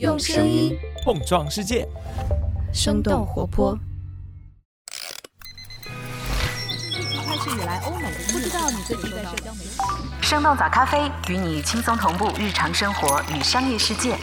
用声音碰撞世界，生动活泼。开始以来，欧美不知道你最近在社交媒体。生动早咖啡与你轻松同步日常生活与商业世界。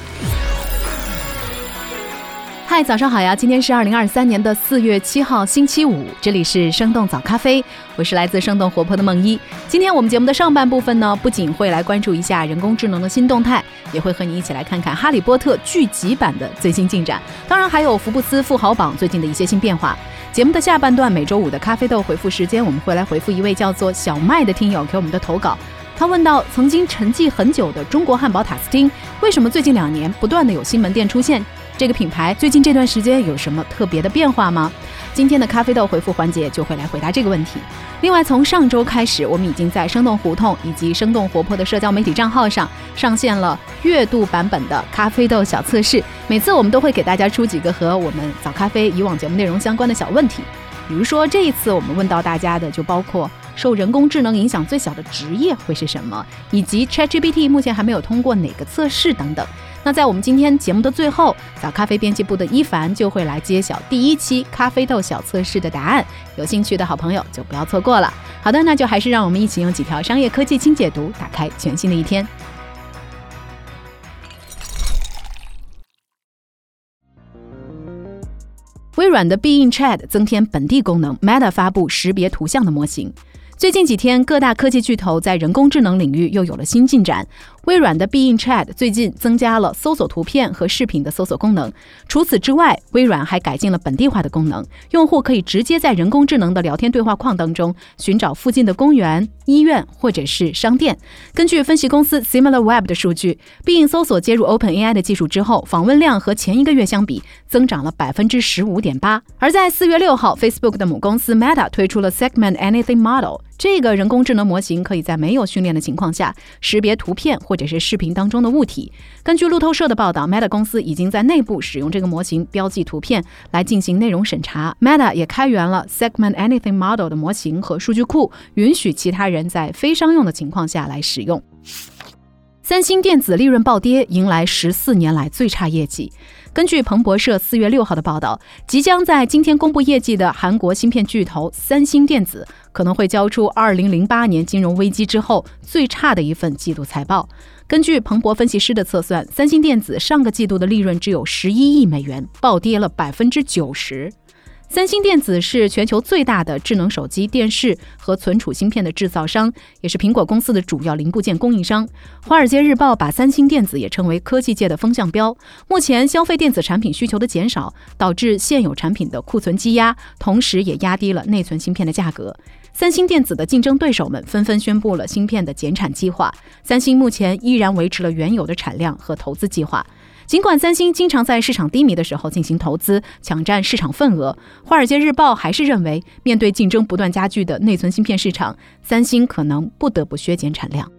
嗨，早上好呀！今天是二零二三年的四月七号，星期五，这里是生动早咖啡，我是来自生动活泼的梦一。今天我们节目的上半部分呢，不仅会来关注一下人工智能的新动态，也会和你一起来看看《哈利波特》剧集版的最新进展，当然还有福布斯富豪榜最近的一些新变化。节目的下半段，每周五的咖啡豆回复时间，我们会来回复一位叫做小麦的听友给我们的投稿。他问到：曾经沉寂很久的中国汉堡塔斯汀，为什么最近两年不断的有新门店出现？这个品牌最近这段时间有什么特别的变化吗？今天的咖啡豆回复环节就会来回答这个问题。另外，从上周开始，我们已经在生动胡同以及生动活泼的社交媒体账号上上线了月度版本的咖啡豆小测试。每次我们都会给大家出几个和我们早咖啡以往节目内容相关的小问题，比如说这一次我们问到大家的就包括受人工智能影响最小的职业会是什么，以及 ChatGPT 目前还没有通过哪个测试等等。那在我们今天节目的最后，早咖啡编辑部的伊凡就会来揭晓第一期咖啡豆小测试的答案。有兴趣的好朋友就不要错过了。好的，那就还是让我们一起用几条商业科技轻解读，打开全新的一天。微软的必应 Chat 增添本地功能，Meta 发布识别图像的模型。最近几天，各大科技巨头在人工智能领域又有了新进展。微软的必应 Chat 最近增加了搜索图片和视频的搜索功能。除此之外，微软还改进了本地化的功能，用户可以直接在人工智能的聊天对话框当中寻找附近的公园、医院或者是商店。根据分析公司 SimilarWeb 的数据，必应搜索接入 OpenAI 的技术之后，访问量和前一个月相比增长了百分之十五点八。而在四月六号，Facebook 的母公司 Meta 推出了 Segment Anything Model。这个人工智能模型可以在没有训练的情况下识别图片或者是视频当中的物体。根据路透社的报道，Meta 公司已经在内部使用这个模型标记图片来进行内容审查。Meta 也开源了 Segment Anything Model 的模型和数据库，允许其他人在非商用的情况下来使用。三星电子利润暴跌，迎来十四年来最差业绩。根据彭博社四月六号的报道，即将在今天公布业绩的韩国芯片巨头三星电子可能会交出二零零八年金融危机之后最差的一份季度财报。根据彭博分析师的测算，三星电子上个季度的利润只有十一亿美元，暴跌了百分之九十。三星电子是全球最大的智能手机、电视和存储芯片的制造商，也是苹果公司的主要零部件供应商。华尔街日报把三星电子也称为科技界的风向标。目前消费电子产品需求的减少，导致现有产品的库存积压，同时也压低了内存芯片的价格。三星电子的竞争对手们纷纷宣布了芯片的减产计划，三星目前依然维持了原有的产量和投资计划。尽管三星经常在市场低迷的时候进行投资，抢占市场份额，《华尔街日报》还是认为，面对竞争不断加剧的内存芯片市场，三星可能不得不削减产量。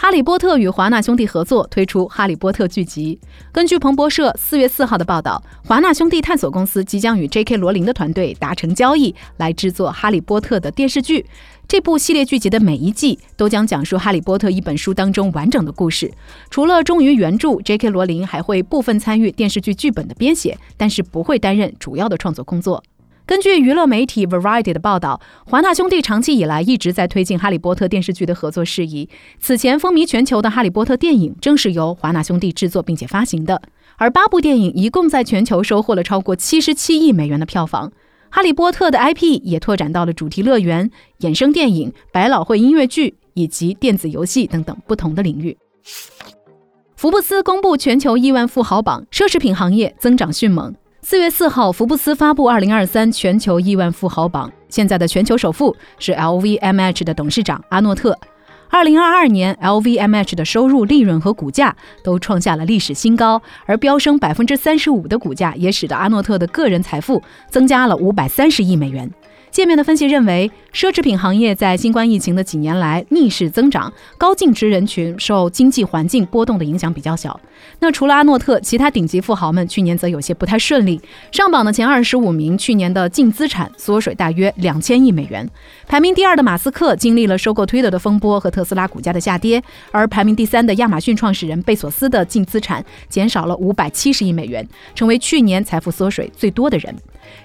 哈利波特与华纳兄弟合作推出《哈利波特》剧集。根据彭博社四月四号的报道，华纳兄弟探索公司即将与 J.K. 罗琳的团队达成交易，来制作《哈利波特》的电视剧。这部系列剧集的每一季都将讲述《哈利波特》一本书当中完整的故事。除了忠于原著，J.K. 罗琳还会部分参与电视剧剧本的编写，但是不会担任主要的创作工作。根据娱乐媒体 Variety 的报道，华纳兄弟长期以来一直在推进《哈利波特》电视剧的合作事宜。此前风靡全球的《哈利波特》电影正是由华纳兄弟制作并且发行的，而八部电影一共在全球收获了超过七十七亿美元的票房。哈利波特的 IP 也拓展到了主题乐园、衍生电影、百老汇音乐剧以及电子游戏等等不同的领域。福布斯公布全球亿万富豪榜，奢侈品行业增长迅猛。四月四号，福布斯发布二零二三全球亿万富豪榜，现在的全球首富是 LVMH 的董事长阿诺特。二零二二年，LVMH 的收入、利润和股价都创下了历史新高，而飙升百分之三十五的股价也使得阿诺特的个人财富增加了五百三十亿美元。界面的分析认为，奢侈品行业在新冠疫情的几年来逆势增长，高净值人群受经济环境波动的影响比较小。那除了阿诺特，其他顶级富豪们去年则有些不太顺利。上榜的前二十五名，去年的净资产缩水大约两千亿美元。排名第二的马斯克经历了收购推特的风波和特斯拉股价的下跌，而排名第三的亚马逊创始人贝索斯的净资产减少了五百七十亿美元，成为去年财富缩水最多的人。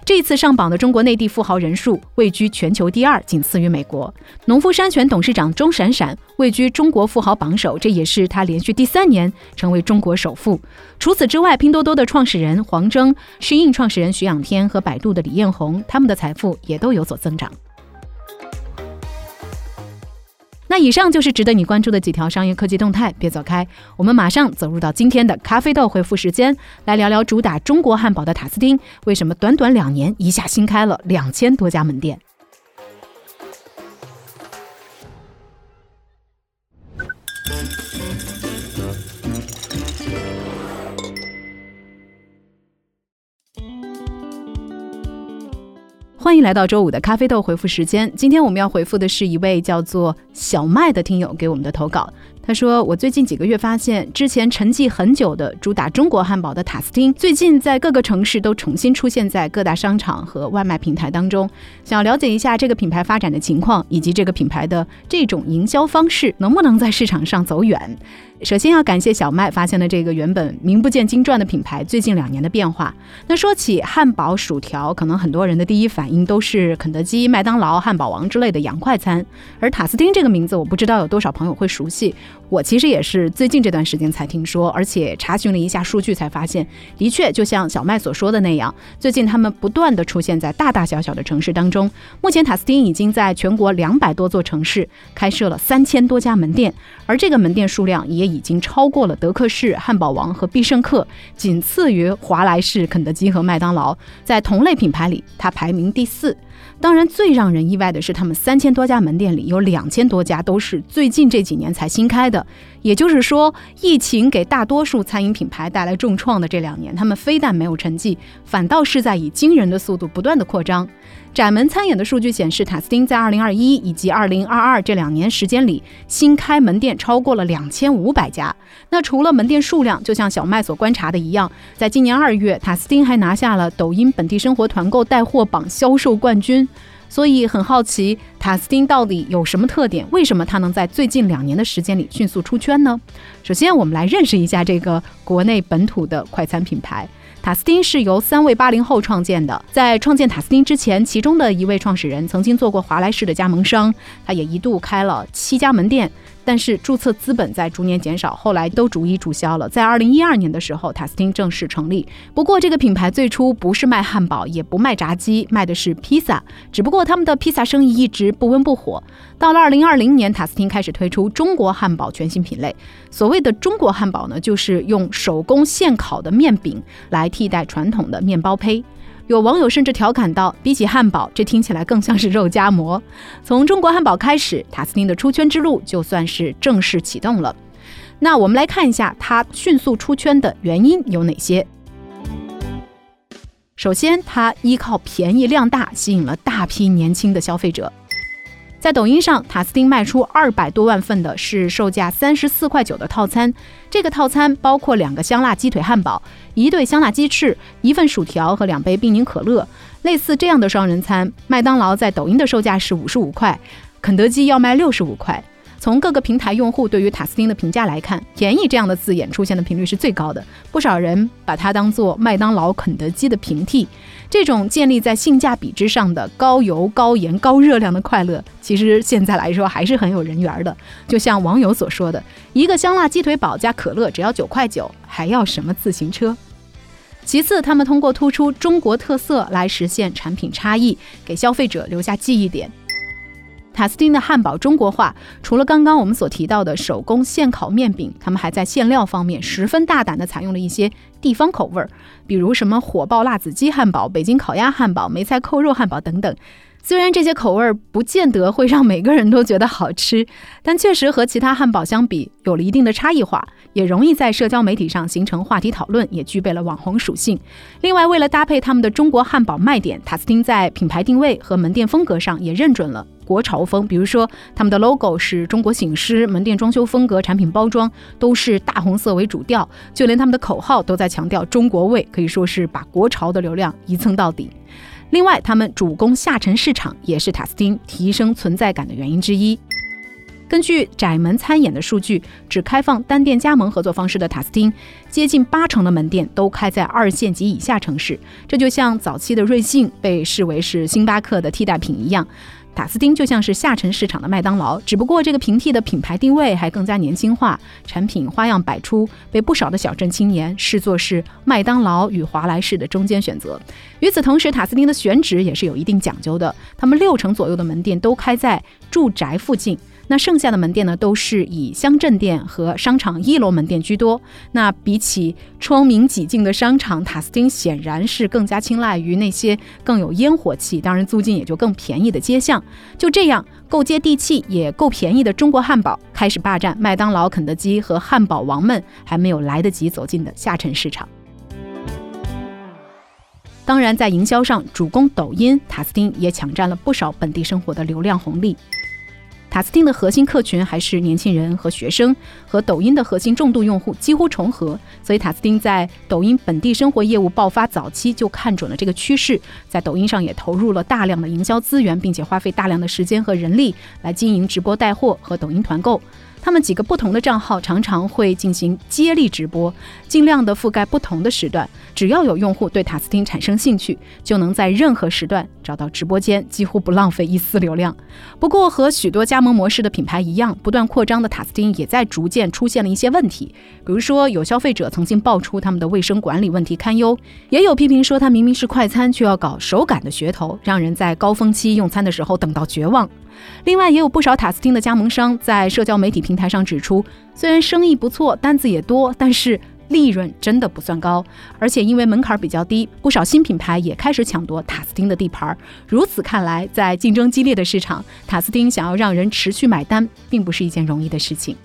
这次上榜的中国内地富豪人数位居全球第二，仅次于美国。农夫山泉董事长钟闪闪位居中国富豪榜首，这也是他连续第三年成为中国首富。除此之外，拼多多的创始人黄峥、适应创始人徐仰天和百度的李彦宏，他们的财富也都有所增长。那以上就是值得你关注的几条商业科技动态，别走开，我们马上走入到今天的咖啡豆回复时间，来聊聊主打中国汉堡的塔斯汀为什么短短两年一下新开了两千多家门店。欢迎来到周五的咖啡豆回复时间。今天我们要回复的是一位叫做小麦的听友给我们的投稿。他说：“我最近几个月发现，之前沉寂很久的主打中国汉堡的塔斯汀，最近在各个城市都重新出现在各大商场和外卖平台当中。想要了解一下这个品牌发展的情况，以及这个品牌的这种营销方式能不能在市场上走远。”首先要感谢小麦发现了这个原本名不见经传的品牌最近两年的变化。那说起汉堡、薯条，可能很多人的第一反应都是肯德基、麦当劳、汉堡王之类的洋快餐。而塔斯汀这个名字，我不知道有多少朋友会熟悉。我其实也是最近这段时间才听说，而且查询了一下数据，才发现，的确就像小麦所说的那样，最近他们不断的出现在大大小小的城市当中。目前塔斯汀已经在全国两百多座城市开设了三千多家门店，而这个门店数量也。已经超过了德克士、汉堡王和必胜客，仅次于华莱士、肯德基和麦当劳。在同类品牌里，它排名第四。当然，最让人意外的是，他们三千多家门店里有两千多家都是最近这几年才新开。的也就是说，疫情给大多数餐饮品牌带来重创的这两年，他们非但没有沉寂，反倒是在以惊人的速度不断的扩张。窄门餐饮的数据显示，塔斯汀在2021以及2022这两年时间里，新开门店超过了2500家。那除了门店数量，就像小麦所观察的一样，在今年二月，塔斯汀还拿下了抖音本地生活团购带货榜销售冠军。所以很好奇，塔斯汀到底有什么特点？为什么它能在最近两年的时间里迅速出圈呢？首先，我们来认识一下这个国内本土的快餐品牌。塔斯汀是由三位八零后创建的。在创建塔斯汀之前，其中的一位创始人曾经做过华莱士的加盟商，他也一度开了七家门店。但是注册资本在逐年减少，后来都逐一注销了。在二零一二年的时候，塔斯汀正式成立。不过这个品牌最初不是卖汉堡，也不卖炸鸡，卖的是披萨。只不过他们的披萨生意一直不温不火。到了二零二零年，塔斯汀开始推出中国汉堡全新品类。所谓的中国汉堡呢，就是用手工现烤的面饼来替代传统的面包胚。有网友甚至调侃道：“比起汉堡，这听起来更像是肉夹馍。”从中国汉堡开始，塔斯汀的出圈之路就算是正式启动了。那我们来看一下它迅速出圈的原因有哪些。首先，它依靠便宜量大，吸引了大批年轻的消费者。在抖音上，塔斯汀卖出二百多万份的是售价三十四块九的套餐。这个套餐包括两个香辣鸡腿汉堡、一对香辣鸡翅、一份薯条和两杯冰柠可乐。类似这样的双人餐，麦当劳在抖音的售价是五十五块，肯德基要卖六十五块。从各个平台用户对于塔斯汀的评价来看，“便宜”这样的字眼出现的频率是最高的。不少人把它当做麦当劳、肯德基的平替。这种建立在性价比之上的高油、高盐、高热量的快乐，其实现在来说还是很有人缘的。就像网友所说的：“一个香辣鸡腿堡加可乐只要九块九，还要什么自行车？”其次，他们通过突出中国特色来实现产品差异，给消费者留下记忆点。塔斯汀的汉堡中国化，除了刚刚我们所提到的手工现烤面饼，他们还在馅料方面十分大胆地采用了一些地方口味儿，比如什么火爆辣子鸡汉堡、北京烤鸭汉堡、梅菜扣肉汉堡等等。虽然这些口味儿不见得会让每个人都觉得好吃，但确实和其他汉堡相比有了一定的差异化，也容易在社交媒体上形成话题讨论，也具备了网红属性。另外，为了搭配他们的中国汉堡卖点，塔斯汀在品牌定位和门店风格上也认准了国潮风。比如说，他们的 logo 是中国醒狮，门店装修风格、产品包装都是大红色为主调，就连他们的口号都在强调中国味，可以说是把国潮的流量一蹭到底。另外，他们主攻下沉市场，也是塔斯汀提升存在感的原因之一。根据窄门参演的数据，只开放单店加盟合作方式的塔斯汀，接近八成的门店都开在二线及以下城市。这就像早期的瑞幸被视为是星巴克的替代品一样。塔斯汀就像是下沉市场的麦当劳，只不过这个平替的品牌定位还更加年轻化，产品花样百出，被不少的小镇青年视作是麦当劳与华莱士的中间选择。与此同时，塔斯汀的选址也是有一定讲究的，他们六成左右的门店都开在住宅附近。那剩下的门店呢，都是以乡镇店和商场一楼门店居多。那比起窗明几净的商场，塔斯汀显然是更加青睐于那些更有烟火气，当然租金也就更便宜的街巷。就这样，够接地气也够便宜的中国汉堡开始霸占麦当劳、肯德基和汉堡王们还没有来得及走进的下沉市场。当然，在营销上主攻抖音，塔斯汀也抢占了不少本地生活的流量红利。塔斯汀的核心客群还是年轻人和学生，和抖音的核心重度用户几乎重合，所以塔斯汀在抖音本地生活业务爆发早期就看准了这个趋势，在抖音上也投入了大量的营销资源，并且花费大量的时间和人力来经营直播带货和抖音团购。他们几个不同的账号常常会进行接力直播，尽量的覆盖不同的时段。只要有用户对塔斯汀产生兴趣，就能在任何时段找到直播间，几乎不浪费一丝流量。不过，和许多加盟模式的品牌一样，不断扩张的塔斯汀也在逐渐出现了一些问题。比如说，有消费者曾经爆出他们的卫生管理问题堪忧，也有批评说他明明是快餐，却要搞手感的噱头，让人在高峰期用餐的时候等到绝望。另外，也有不少塔斯汀的加盟商在社交媒体平台上指出，虽然生意不错，单子也多，但是利润真的不算高。而且因为门槛比较低，不少新品牌也开始抢夺塔斯汀的地盘。如此看来，在竞争激烈的市场，塔斯汀想要让人持续买单，并不是一件容易的事情。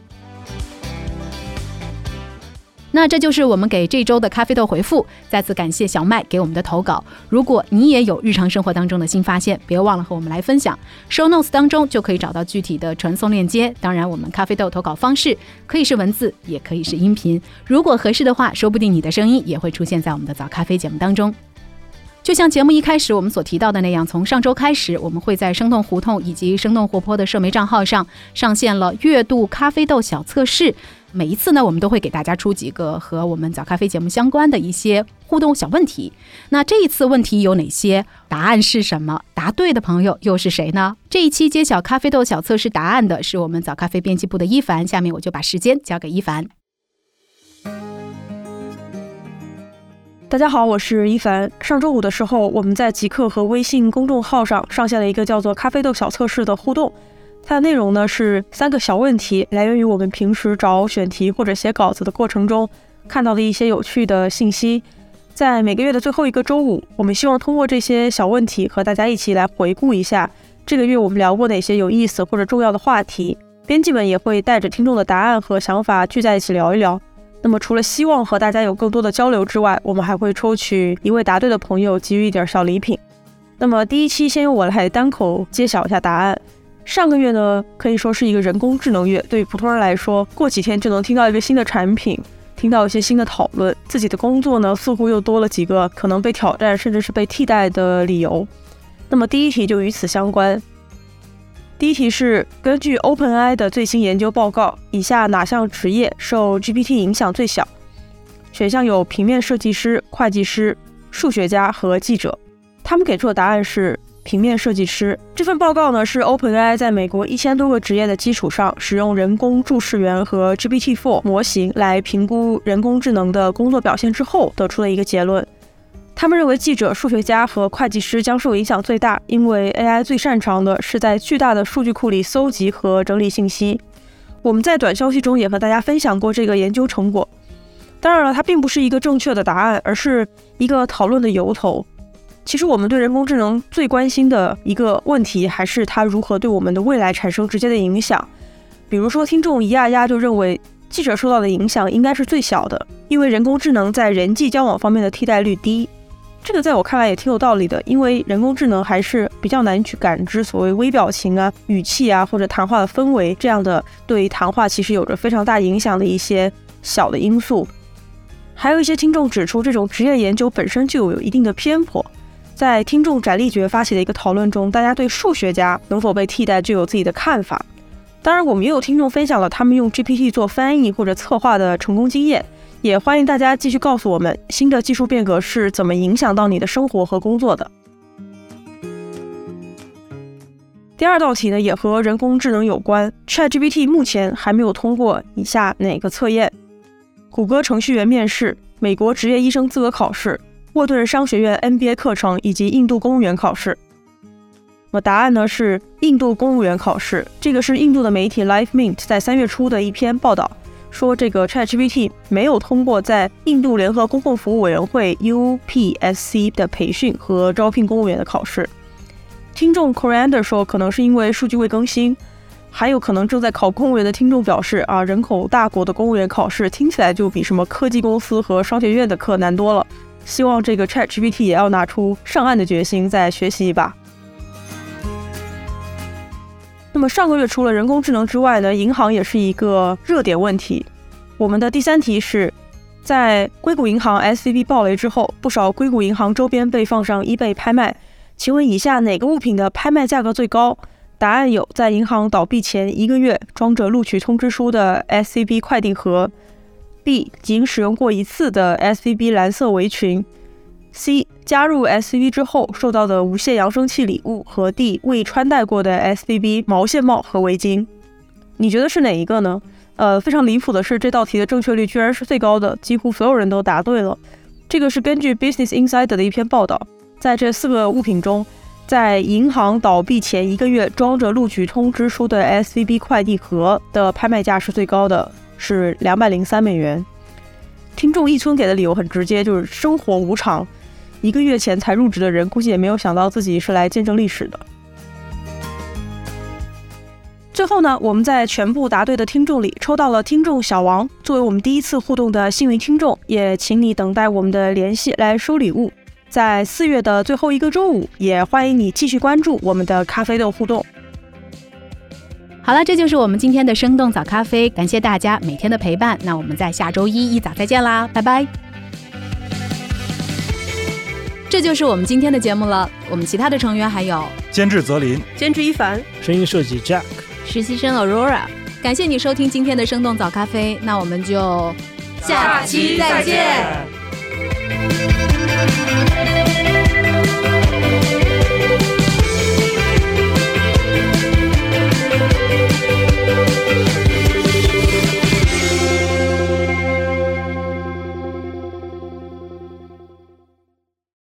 那这就是我们给这周的咖啡豆回复。再次感谢小麦给我们的投稿。如果你也有日常生活当中的新发现，别忘了和我们来分享。Show notes 当中就可以找到具体的传送链接。当然，我们咖啡豆投稿方式可以是文字，也可以是音频。如果合适的话，说不定你的声音也会出现在我们的早咖啡节目当中。就像节目一开始我们所提到的那样，从上周开始，我们会在生动胡同以及生动活泼的社媒账号上上线了月度咖啡豆小测试。每一次呢，我们都会给大家出几个和我们早咖啡节目相关的一些互动小问题。那这一次问题有哪些？答案是什么？答对的朋友又是谁呢？这一期揭晓咖啡豆小测试答案的是我们早咖啡编辑部的一凡。下面我就把时间交给一凡。大家好，我是一凡。上周五的时候，我们在极客和微信公众号上上线了一个叫做“咖啡豆小测试”的互动。它的内容呢是三个小问题，来源于我们平时找选题或者写稿子的过程中看到的一些有趣的信息。在每个月的最后一个周五，我们希望通过这些小问题和大家一起来回顾一下这个月我们聊过哪些有意思或者重要的话题。编辑们也会带着听众的答案和想法聚在一起聊一聊。那么除了希望和大家有更多的交流之外，我们还会抽取一位答对的朋友，给予一点小礼品。那么第一期先由我来单口揭晓一下答案。上个月呢，可以说是一个人工智能月。对于普通人来说，过几天就能听到一个新的产品，听到一些新的讨论。自己的工作呢，似乎又多了几个可能被挑战，甚至是被替代的理由。那么第一题就与此相关。第一题是根据 OpenAI 的最新研究报告，以下哪项职业受 GPT 影响最小？选项有平面设计师、会计师、数学家和记者。他们给出的答案是。平面设计师这份报告呢，是 OpenAI 在美国一千多个职业的基础上，使用人工注释员和 GPT-4 模型来评估人工智能的工作表现之后得出的一个结论。他们认为记者、数学家和会计师将受影响最大，因为 AI 最擅长的是在巨大的数据库里搜集和整理信息。我们在短消息中也和大家分享过这个研究成果。当然了，它并不是一个正确的答案，而是一个讨论的由头。其实我们对人工智能最关心的一个问题，还是它如何对我们的未来产生直接的影响。比如说，听众一呀呀就认为记者受到的影响应该是最小的，因为人工智能在人际交往方面的替代率低。这个在我看来也挺有道理的，因为人工智能还是比较难去感知所谓微表情啊、语气啊或者谈话的氛围这样的对谈话其实有着非常大影响的一些小的因素。还有一些听众指出，这种职业研究本身就有一定的偏颇。在听众翟立觉发起的一个讨论中，大家对数学家能否被替代就有自己的看法。当然，我们也有听众分享了他们用 GPT 做翻译或者策划的成功经验，也欢迎大家继续告诉我们新的技术变革是怎么影响到你的生活和工作的。第二道题呢，也和人工智能有关。ChatGPT 目前还没有通过以下哪个测验？谷歌程序员面试、美国职业医生资格考试。沃顿商学院 MBA 课程以及印度公务员考试。那么答案呢是印度公务员考试。这个是印度的媒体 Life Mint 在三月初的一篇报道，说这个 ChatGPT 没有通过在印度联合公共服务委员会 UPSC 的培训和招聘公务员的考试。听众 Coriander 说，可能是因为数据未更新，还有可能正在考公务员的听众表示啊，人口大国的公务员考试听起来就比什么科技公司和商学院的课难多了。希望这个 ChatGPT 也要拿出上岸的决心，再学习一把。那么上个月除了人工智能之外呢，银行也是一个热点问题。我们的第三题是在硅谷银行 SVB 暴雷之后，不少硅谷银行周边被放上 eBay 拍卖。请问以下哪个物品的拍卖价格最高？答案有：在银行倒闭前一个月装着录取通知书的 SVB 快递盒。B 仅使用过一次的 SVB 蓝色围裙，C 加入 SVB 之后收到的无线扬声器礼物和 D 未穿戴过的 SVB 毛线帽和围巾，你觉得是哪一个呢？呃，非常离谱的是，这道题的正确率居然是最高的，几乎所有人都答对了。这个是根据 Business Insider 的一篇报道，在这四个物品中，在银行倒闭前一个月装着录取通知书的 SVB 快递盒的拍卖价是最高的。是两百零三美元。听众一村给的理由很直接，就是生活无常。一个月前才入职的人，估计也没有想到自己是来见证历史的。最后呢，我们在全部答对的听众里抽到了听众小王，作为我们第一次互动的幸运听众，也请你等待我们的联系来收礼物。在四月的最后一个周五，也欢迎你继续关注我们的咖啡豆互动。好了，这就是我们今天的生动早咖啡，感谢大家每天的陪伴。那我们在下周一一早再见啦，拜拜。这就是我们今天的节目了。我们其他的成员还有监制泽林、监制一凡、声音设计 Jack、实习生 Aurora。感谢你收听今天的生动早咖啡，那我们就下期再见。Thank